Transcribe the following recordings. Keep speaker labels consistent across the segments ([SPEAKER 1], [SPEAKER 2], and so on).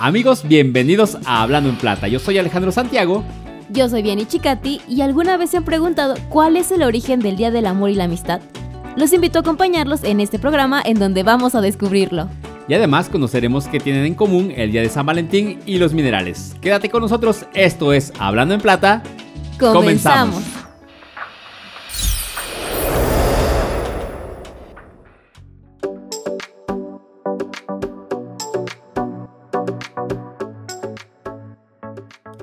[SPEAKER 1] Amigos, bienvenidos a Hablando en Plata. Yo soy Alejandro Santiago.
[SPEAKER 2] Yo soy Vianney Chicati y alguna vez se han preguntado cuál es el origen del Día del Amor y la Amistad. Los invito a acompañarlos en este programa en donde vamos a descubrirlo.
[SPEAKER 1] Y además conoceremos qué tienen en común el Día de San Valentín y los minerales. Quédate con nosotros, esto es Hablando en Plata.
[SPEAKER 2] Comenzamos.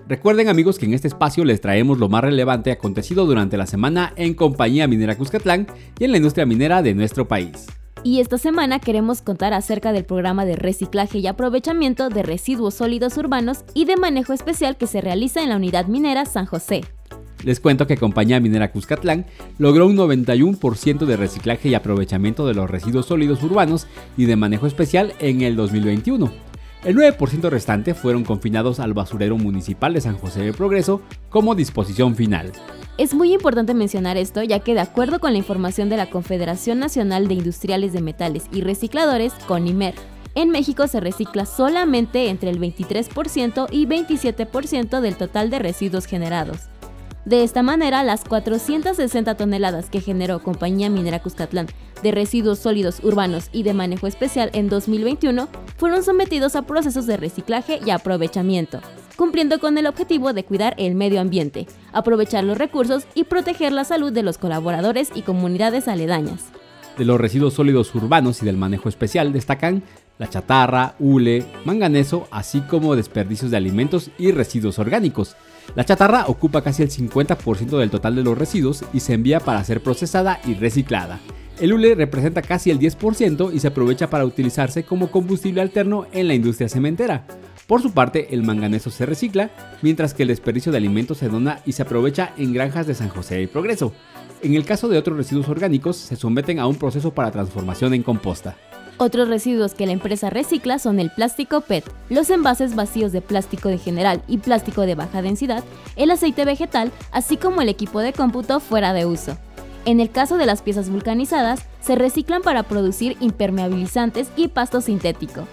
[SPEAKER 1] Recuerden amigos que en este espacio les traemos lo más relevante acontecido durante la semana en Compañía Minera Cuscatlán y en la industria minera de nuestro país.
[SPEAKER 2] Y esta semana queremos contar acerca del programa de reciclaje y aprovechamiento de residuos sólidos urbanos y de manejo especial que se realiza en la unidad minera San José.
[SPEAKER 1] Les cuento que Compañía Minera Cuscatlán logró un 91% de reciclaje y aprovechamiento de los residuos sólidos urbanos y de manejo especial en el 2021 el 9% restante fueron confinados al basurero municipal de San José del Progreso como disposición final.
[SPEAKER 2] Es muy importante mencionar esto ya que de acuerdo con la información de la Confederación Nacional de Industriales de Metales y Recicladores, CONIMER, en México se recicla solamente entre el 23% y 27% del total de residuos generados. De esta manera, las 460 toneladas que generó Compañía Minera Cuscatlán de residuos sólidos urbanos y de manejo especial en 2021 fueron sometidos a procesos de reciclaje y aprovechamiento, cumpliendo con el objetivo de cuidar el medio ambiente, aprovechar los recursos y proteger la salud de los colaboradores y comunidades aledañas.
[SPEAKER 1] De los residuos sólidos urbanos y del manejo especial destacan la chatarra, hule, manganeso, así como desperdicios de alimentos y residuos orgánicos. La chatarra ocupa casi el 50% del total de los residuos y se envía para ser procesada y reciclada. El hule representa casi el 10% y se aprovecha para utilizarse como combustible alterno en la industria cementera. Por su parte, el manganeso se recicla, mientras que el desperdicio de alimentos se dona y se aprovecha en granjas de San José del Progreso. En el caso de otros residuos orgánicos, se someten a un proceso para transformación en composta.
[SPEAKER 2] Otros residuos que la empresa recicla son el plástico PET, los envases vacíos de plástico de general y plástico de baja densidad, el aceite vegetal, así como el equipo de cómputo fuera de uso. En el caso de las piezas vulcanizadas, se reciclan para producir impermeabilizantes y pasto sintético.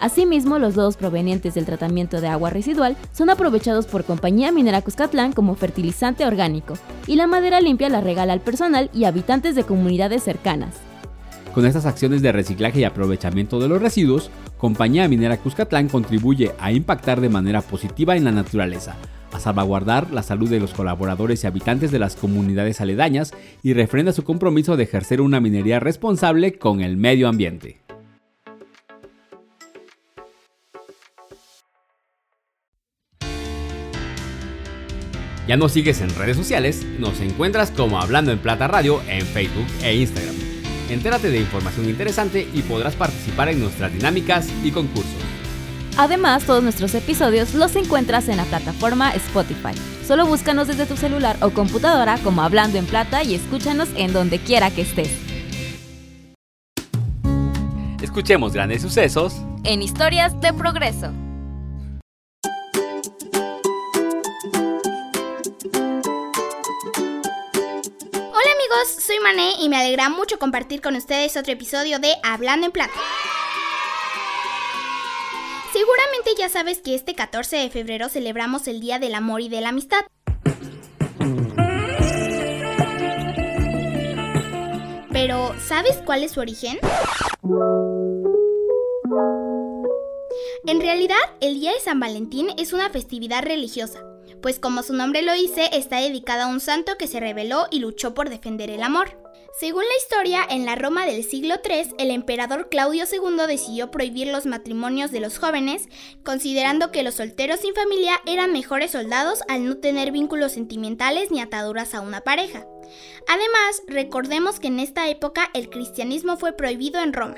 [SPEAKER 2] Asimismo, los lodos provenientes del tratamiento de agua residual son aprovechados por Compañía Minera Cuscatlán como fertilizante orgánico, y la madera limpia la regala al personal y habitantes de comunidades cercanas.
[SPEAKER 1] Con estas acciones de reciclaje y aprovechamiento de los residuos, Compañía Minera Cuscatlán contribuye a impactar de manera positiva en la naturaleza, a salvaguardar la salud de los colaboradores y habitantes de las comunidades aledañas y refrenda su compromiso de ejercer una minería responsable con el medio ambiente. ¿Ya nos sigues en redes sociales? Nos encuentras como Hablando en Plata Radio en Facebook e Instagram. Entérate de información interesante y podrás participar en nuestras dinámicas y concursos.
[SPEAKER 2] Además, todos nuestros episodios los encuentras en la plataforma Spotify. Solo búscanos desde tu celular o computadora como Hablando en Plata y escúchanos en donde quiera que estés.
[SPEAKER 1] Escuchemos grandes sucesos
[SPEAKER 2] en historias de progreso.
[SPEAKER 3] Soy Mané y me alegra mucho compartir con ustedes otro episodio de Hablando en Plata. Seguramente ya sabes que este 14 de febrero celebramos el Día del Amor y de la Amistad. Pero, ¿sabes cuál es su origen? En realidad, el Día de San Valentín es una festividad religiosa pues como su nombre lo dice, está dedicada a un santo que se rebeló y luchó por defender el amor. Según la historia, en la Roma del siglo III, el emperador Claudio II decidió prohibir los matrimonios de los jóvenes, considerando que los solteros sin familia eran mejores soldados al no tener vínculos sentimentales ni ataduras a una pareja. Además, recordemos que en esta época el cristianismo fue prohibido en Roma.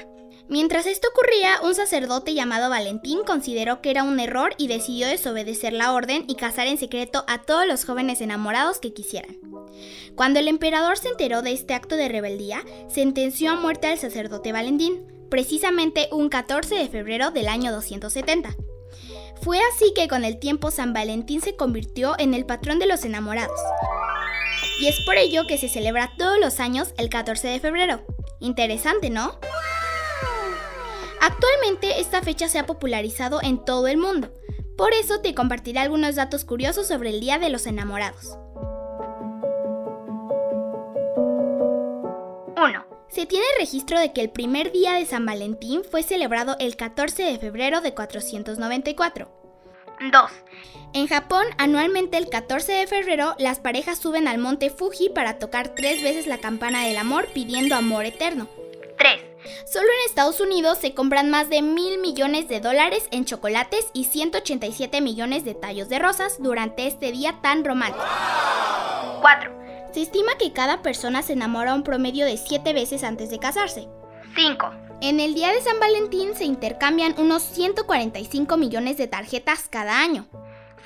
[SPEAKER 3] Mientras esto ocurría, un sacerdote llamado Valentín consideró que era un error y decidió desobedecer la orden y casar en secreto a todos los jóvenes enamorados que quisieran. Cuando el emperador se enteró de este acto de rebeldía, sentenció a muerte al sacerdote Valentín, precisamente un 14 de febrero del año 270. Fue así que con el tiempo San Valentín se convirtió en el patrón de los enamorados. Y es por ello que se celebra todos los años el 14 de febrero. Interesante, ¿no? Actualmente esta fecha se ha popularizado en todo el mundo, por eso te compartiré algunos datos curiosos sobre el Día de los Enamorados. 1. Se tiene registro de que el primer día de San Valentín fue celebrado el 14 de febrero de 494. 2. En Japón, anualmente el 14 de febrero, las parejas suben al monte Fuji para tocar tres veces la campana del amor pidiendo amor eterno. 3. Solo en Estados Unidos se compran más de mil millones de dólares en chocolates y 187 millones de tallos de rosas durante este día tan romántico. 4. Se estima que cada persona se enamora un promedio de 7 veces antes de casarse. 5. En el día de San Valentín se intercambian unos 145 millones de tarjetas cada año.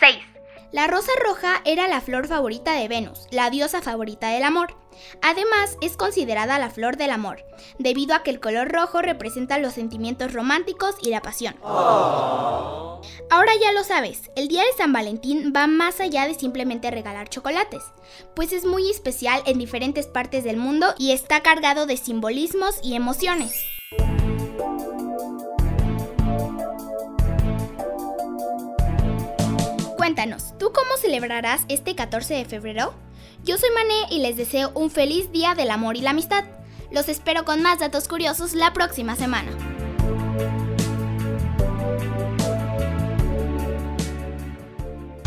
[SPEAKER 3] 6. La rosa roja era la flor favorita de Venus, la diosa favorita del amor. Además, es considerada la flor del amor, debido a que el color rojo representa los sentimientos románticos y la pasión. Ahora ya lo sabes, el día de San Valentín va más allá de simplemente regalar chocolates, pues es muy especial en diferentes partes del mundo y está cargado de simbolismos y emociones. Cuéntanos, ¿tú cómo celebrarás este 14 de febrero? Yo soy Mané y les deseo un feliz día del amor y la amistad. Los espero con más datos curiosos la próxima semana.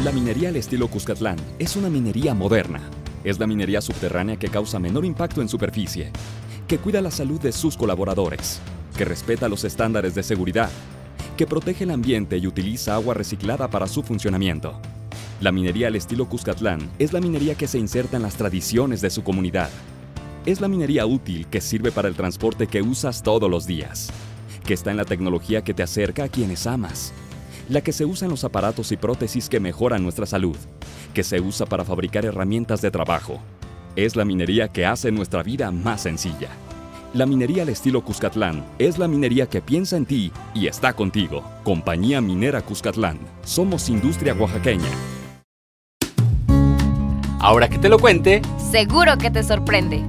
[SPEAKER 4] La minería al estilo Cuscatlán es una minería moderna. Es la minería subterránea que causa menor impacto en superficie, que cuida la salud de sus colaboradores, que respeta los estándares de seguridad que protege el ambiente y utiliza agua reciclada para su funcionamiento. La minería al estilo Cuscatlán es la minería que se inserta en las tradiciones de su comunidad. Es la minería útil que sirve para el transporte que usas todos los días, que está en la tecnología que te acerca a quienes amas, la que se usa en los aparatos y prótesis que mejoran nuestra salud, que se usa para fabricar herramientas de trabajo. Es la minería que hace nuestra vida más sencilla. La minería al estilo Cuscatlán es la minería que piensa en ti y está contigo. Compañía Minera Cuscatlán. Somos industria oaxaqueña.
[SPEAKER 1] Ahora que te lo cuente,
[SPEAKER 2] seguro que te sorprende.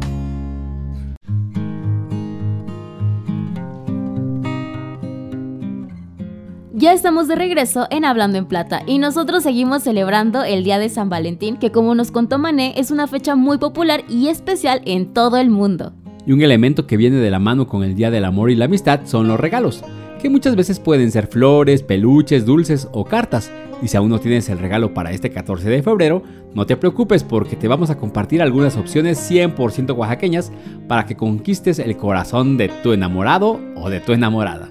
[SPEAKER 2] Ya estamos de regreso en Hablando en Plata y nosotros seguimos celebrando el Día de San Valentín, que como nos contó Mané es una fecha muy popular y especial en todo el mundo.
[SPEAKER 1] Y un elemento que viene de la mano con el Día del Amor y la Amistad son los regalos, que muchas veces pueden ser flores, peluches, dulces o cartas. Y si aún no tienes el regalo para este 14 de febrero, no te preocupes porque te vamos a compartir algunas opciones 100% oaxaqueñas para que conquistes el corazón de tu enamorado o de tu enamorada.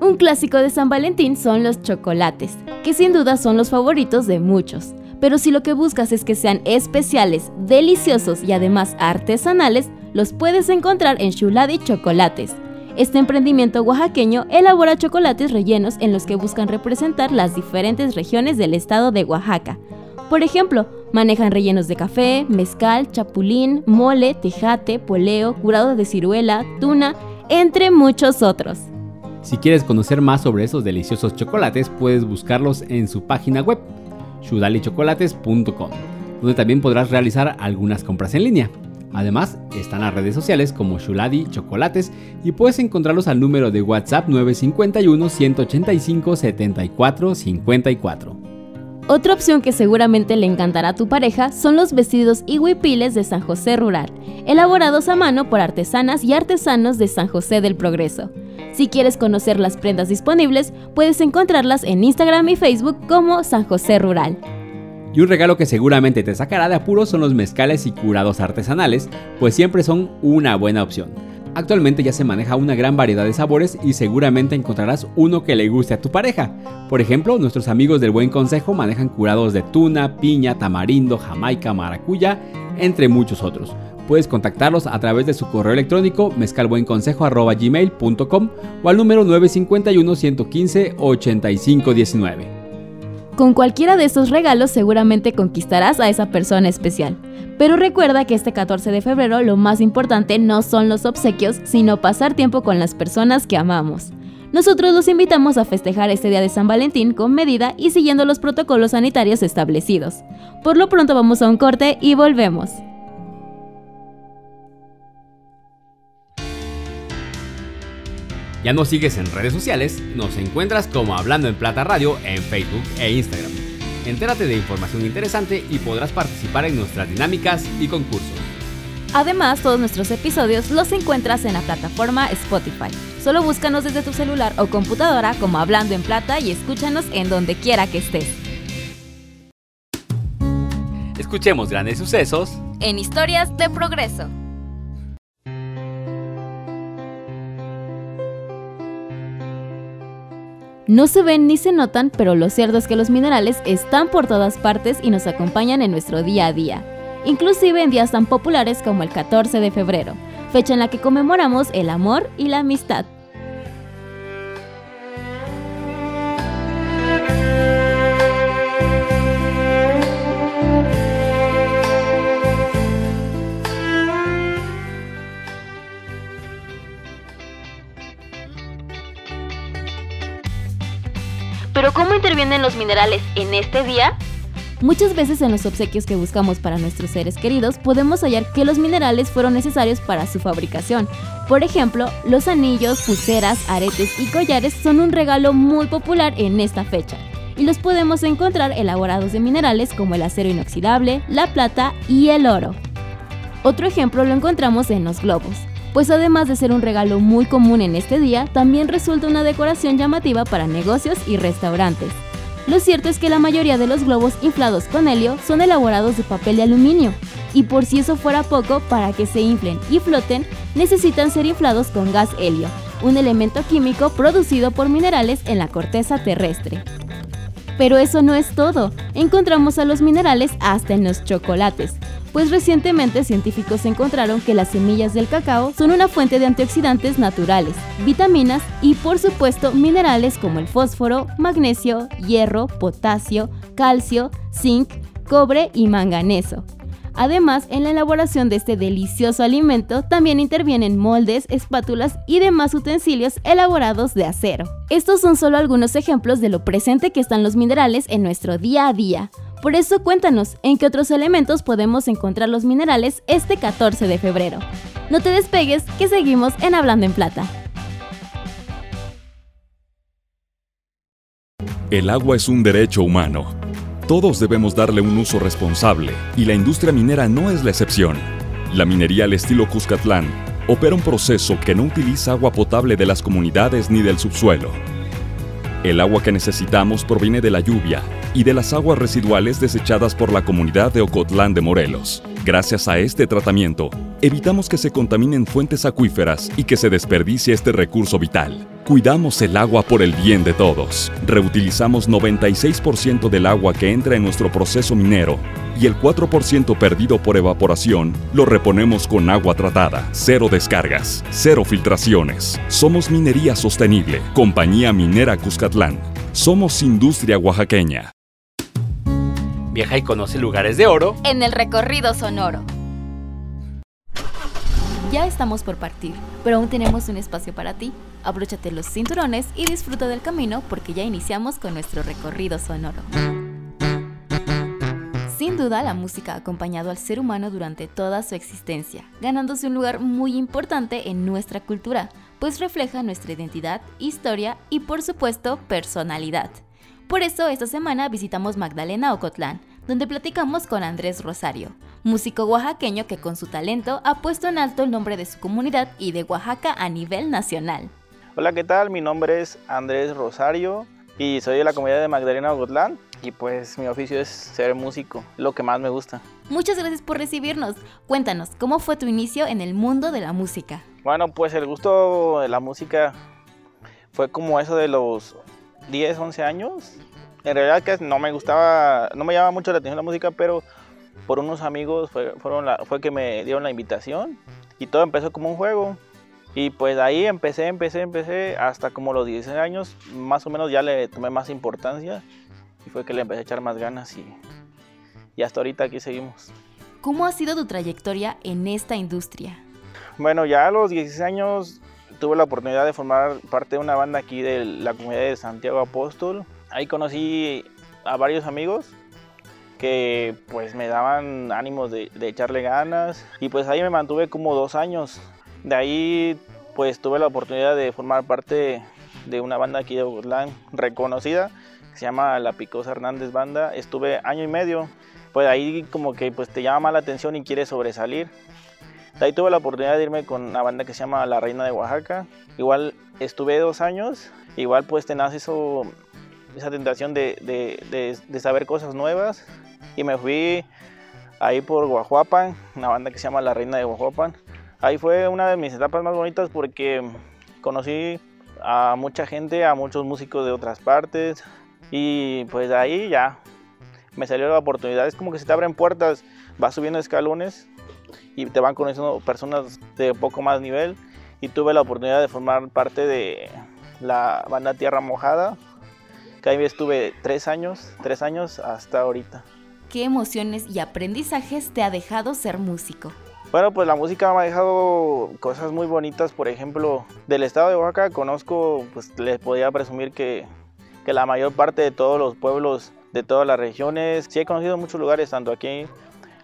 [SPEAKER 2] Un clásico de San Valentín son los chocolates, que sin duda son los favoritos de muchos. Pero si lo que buscas es que sean especiales, deliciosos y además artesanales, los puedes encontrar en Shuladi Chocolates. Este emprendimiento oaxaqueño elabora chocolates rellenos en los que buscan representar las diferentes regiones del estado de Oaxaca. Por ejemplo, manejan rellenos de café, mezcal, chapulín, mole, tejate, poleo, curado de ciruela, tuna, entre muchos otros.
[SPEAKER 1] Si quieres conocer más sobre esos deliciosos chocolates, puedes buscarlos en su página web, shudalichocolates.com, donde también podrás realizar algunas compras en línea. Además, están las redes sociales como Shuladi Chocolates y puedes encontrarlos al número de WhatsApp 951 185 74 54.
[SPEAKER 2] Otra opción que seguramente le encantará a tu pareja son los vestidos y huipiles de San José Rural, elaborados a mano por artesanas y artesanos de San José del Progreso. Si quieres conocer las prendas disponibles, puedes encontrarlas en Instagram y Facebook como San José Rural.
[SPEAKER 1] Y un regalo que seguramente te sacará de apuros son los mezcales y curados artesanales, pues siempre son una buena opción. Actualmente ya se maneja una gran variedad de sabores y seguramente encontrarás uno que le guste a tu pareja. Por ejemplo, nuestros amigos del Buen Consejo manejan curados de tuna, piña, tamarindo, jamaica, maracuya, entre muchos otros. Puedes contactarlos a través de su correo electrónico mezcalbuenconsejo.gmail.com o al número 951 115 8519.
[SPEAKER 2] Con cualquiera de estos regalos seguramente conquistarás a esa persona especial. Pero recuerda que este 14 de febrero lo más importante no son los obsequios, sino pasar tiempo con las personas que amamos. Nosotros los invitamos a festejar este día de San Valentín con medida y siguiendo los protocolos sanitarios establecidos. Por lo pronto vamos a un corte y volvemos.
[SPEAKER 1] Ya nos sigues en redes sociales, nos encuentras como Hablando en Plata Radio en Facebook e Instagram. Entérate de información interesante y podrás participar en nuestras dinámicas y concursos.
[SPEAKER 2] Además, todos nuestros episodios los encuentras en la plataforma Spotify. Solo búscanos desde tu celular o computadora como Hablando en Plata y escúchanos en donde quiera que estés.
[SPEAKER 1] Escuchemos grandes sucesos
[SPEAKER 2] en Historias de Progreso. No se ven ni se notan, pero lo cierto es que los minerales están por todas partes y nos acompañan en nuestro día a día, inclusive en días tan populares como el 14 de febrero, fecha en la que conmemoramos el amor y la amistad. Los minerales en este día? Muchas veces en los obsequios que buscamos para nuestros seres queridos podemos hallar que los minerales fueron necesarios para su fabricación. Por ejemplo, los anillos, pulseras, aretes y collares son un regalo muy popular en esta fecha y los podemos encontrar elaborados de minerales como el acero inoxidable, la plata y el oro. Otro ejemplo lo encontramos en los globos pues además de ser un regalo muy común en este día, también resulta una decoración llamativa para negocios y restaurantes. Lo cierto es que la mayoría de los globos inflados con helio son elaborados de papel de aluminio, y por si eso fuera poco, para que se inflen y floten, necesitan ser inflados con gas helio, un elemento químico producido por minerales en la corteza terrestre. Pero eso no es todo, encontramos a los minerales hasta en los chocolates, pues recientemente científicos encontraron que las semillas del cacao son una fuente de antioxidantes naturales, vitaminas y por supuesto minerales como el fósforo, magnesio, hierro, potasio, calcio, zinc, cobre y manganeso. Además, en la elaboración de este delicioso alimento también intervienen moldes, espátulas y demás utensilios elaborados de acero. Estos son solo algunos ejemplos de lo presente que están los minerales en nuestro día a día. Por eso cuéntanos, ¿en qué otros elementos podemos encontrar los minerales este 14 de febrero? No te despegues, que seguimos en Hablando en Plata.
[SPEAKER 4] El agua es un derecho humano. Todos debemos darle un uso responsable y la industria minera no es la excepción. La minería al estilo Cuscatlán opera un proceso que no utiliza agua potable de las comunidades ni del subsuelo. El agua que necesitamos proviene de la lluvia y de las aguas residuales desechadas por la comunidad de Ocotlán de Morelos. Gracias a este tratamiento, evitamos que se contaminen fuentes acuíferas y que se desperdicie este recurso vital. Cuidamos el agua por el bien de todos. Reutilizamos 96% del agua que entra en nuestro proceso minero y el 4% perdido por evaporación lo reponemos con agua tratada, cero descargas, cero filtraciones. Somos Minería Sostenible, Compañía Minera Cuscatlán. Somos Industria Oaxaqueña.
[SPEAKER 1] Viaja y conoce lugares de oro
[SPEAKER 2] en el recorrido sonoro. Ya estamos por partir, pero aún tenemos un espacio para ti. Abróchate los cinturones y disfruta del camino porque ya iniciamos con nuestro recorrido sonoro. Sin duda, la música ha acompañado al ser humano durante toda su existencia, ganándose un lugar muy importante en nuestra cultura, pues refleja nuestra identidad, historia y por supuesto personalidad. Por eso esta semana visitamos Magdalena Ocotlán, donde platicamos con Andrés Rosario, músico oaxaqueño que con su talento ha puesto en alto el nombre de su comunidad y de Oaxaca a nivel nacional.
[SPEAKER 5] Hola, ¿qué tal? Mi nombre es Andrés Rosario y soy de la comunidad de Magdalena Ocotlán y pues mi oficio es ser músico, lo que más me gusta.
[SPEAKER 2] Muchas gracias por recibirnos. Cuéntanos, ¿cómo fue tu inicio en el mundo de la música?
[SPEAKER 5] Bueno, pues el gusto de la música fue como eso de los 10, 11 años. En realidad que no me gustaba, no me llamaba mucho la atención la música, pero por unos amigos fue, fueron fue que me dieron la invitación y todo empezó como un juego. Y pues ahí empecé, empecé, empecé, hasta como los 16 años, más o menos ya le tomé más importancia y fue que le empecé a echar más ganas y, y hasta ahorita aquí seguimos.
[SPEAKER 2] ¿Cómo ha sido tu trayectoria en esta industria?
[SPEAKER 5] Bueno, ya a los 16 años tuve la oportunidad de formar parte de una banda aquí de la comunidad de Santiago Apóstol. Ahí conocí a varios amigos que pues me daban ánimos de, echarle ganas y pues ahí me mantuve como dos años. De ahí pues tuve la oportunidad de formar parte de una banda aquí de Ocotlán reconocida, que se llama La Picosa Hernández Banda. Estuve año y medio, pues ahí como que pues te llama la atención y quieres sobresalir. De ahí tuve la oportunidad de irme con una banda que se llama La Reina de Oaxaca. Igual estuve dos años, igual pues te nace eso, esa tentación de, de, de, saber cosas nuevas. Y me fui ahí por Guajuapan, una banda que se llama La Reina de Guajuapan. Ahí fue una de mis etapas más bonitas porque conocí a mucha gente, a muchos músicos de otras partes y pues de ahí ya me salió la oportunidad. Es como que se te abren puertas, vas subiendo escalones y te van conociendo personas de poco más nivel y tuve la oportunidad de formar parte de la banda Tierra Mojada, que ahí estuve tres años, tres años hasta ahorita.
[SPEAKER 2] ¿Qué emociones y aprendizajes te ha dejado ser músico?
[SPEAKER 5] Bueno, pues la música me ha dejado cosas muy bonitas, por ejemplo, del estado de Oaxaca conozco, pues les podía presumir que, que la mayor parte de todos los pueblos de todas las regiones, sí he conocido muchos lugares, tanto aquí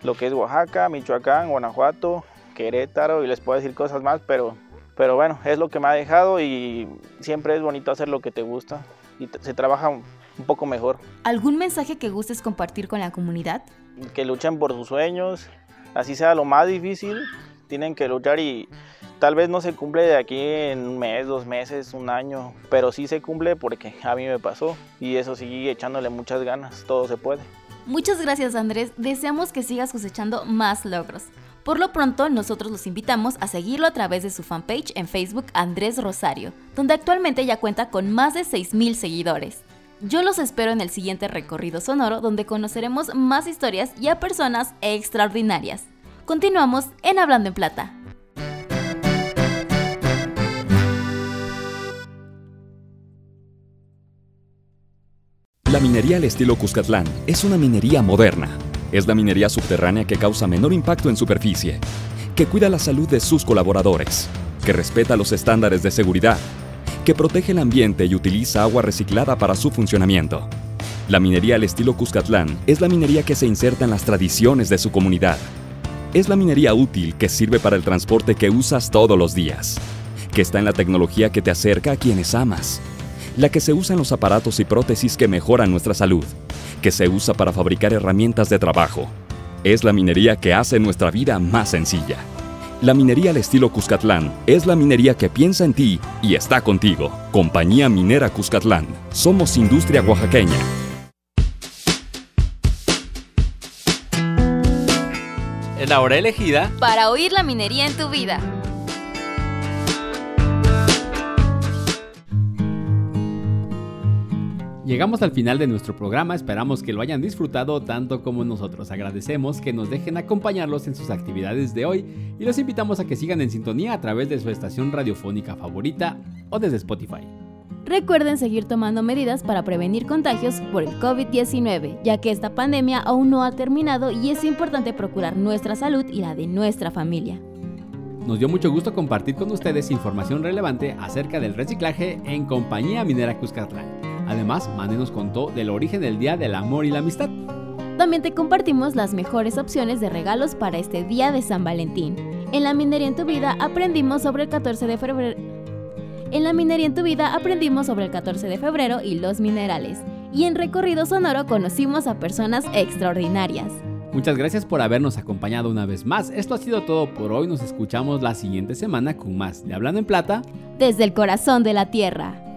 [SPEAKER 5] lo que es Oaxaca, Michoacán, Guanajuato, Querétaro y les puedo decir cosas más, pero, pero bueno, es lo que me ha dejado y siempre es bonito hacer lo que te gusta y se trabaja un poco mejor.
[SPEAKER 2] ¿Algún mensaje que gustes compartir con la comunidad?
[SPEAKER 5] Que luchen por sus sueños, así sea lo más difícil, tienen que luchar y tal vez no se cumple de aquí en un mes, dos meses, un año, pero sí se cumple porque a mí me pasó y eso sigue echándole muchas ganas, todo se puede.
[SPEAKER 2] Muchas gracias Andrés, deseamos que sigas cosechando más logros. Por lo pronto, nosotros los invitamos a seguirlo a través de su fanpage en Facebook Andrés Rosario, donde actualmente ya cuenta con más de 6.000 seguidores. Yo los espero en el siguiente recorrido sonoro donde conoceremos más historias y a personas extraordinarias. Continuamos en Hablando en Plata.
[SPEAKER 4] La minería al estilo Cuscatlán es una minería moderna. Es la minería subterránea que causa menor impacto en superficie, que cuida la salud de sus colaboradores, que respeta los estándares de seguridad que protege el ambiente y utiliza agua reciclada para su funcionamiento. La minería al estilo Cuscatlán es la minería que se inserta en las tradiciones de su comunidad. Es la minería útil que sirve para el transporte que usas todos los días, que está en la tecnología que te acerca a quienes amas, la que se usa en los aparatos y prótesis que mejoran nuestra salud, que se usa para fabricar herramientas de trabajo. Es la minería que hace nuestra vida más sencilla. La minería al estilo Cuscatlán es la minería que piensa en ti y está contigo. Compañía Minera Cuscatlán. Somos industria oaxaqueña.
[SPEAKER 1] Es la hora elegida
[SPEAKER 2] para oír la minería en tu vida.
[SPEAKER 1] Llegamos al final de nuestro programa, esperamos que lo hayan disfrutado tanto como nosotros. Agradecemos que nos dejen acompañarlos en sus actividades de hoy y los invitamos a que sigan en sintonía a través de su estación radiofónica favorita o desde Spotify.
[SPEAKER 2] Recuerden seguir tomando medidas para prevenir contagios por el COVID-19, ya que esta pandemia aún no ha terminado y es importante procurar nuestra salud y la de nuestra familia.
[SPEAKER 1] Nos dio mucho gusto compartir con ustedes información relevante acerca del reciclaje en Compañía Minera Cuscatlán. Además, Mane nos contó del origen del Día del Amor y la Amistad.
[SPEAKER 2] También te compartimos las mejores opciones de regalos para este día de San Valentín. En la minería en tu vida aprendimos sobre el 14 de febrero. En la minería en tu vida aprendimos sobre el 14 de febrero y los minerales. Y en recorrido sonoro conocimos a personas extraordinarias.
[SPEAKER 1] Muchas gracias por habernos acompañado una vez más. Esto ha sido todo por hoy. Nos escuchamos la siguiente semana con más de Hablando en Plata.
[SPEAKER 2] Desde el corazón de la Tierra.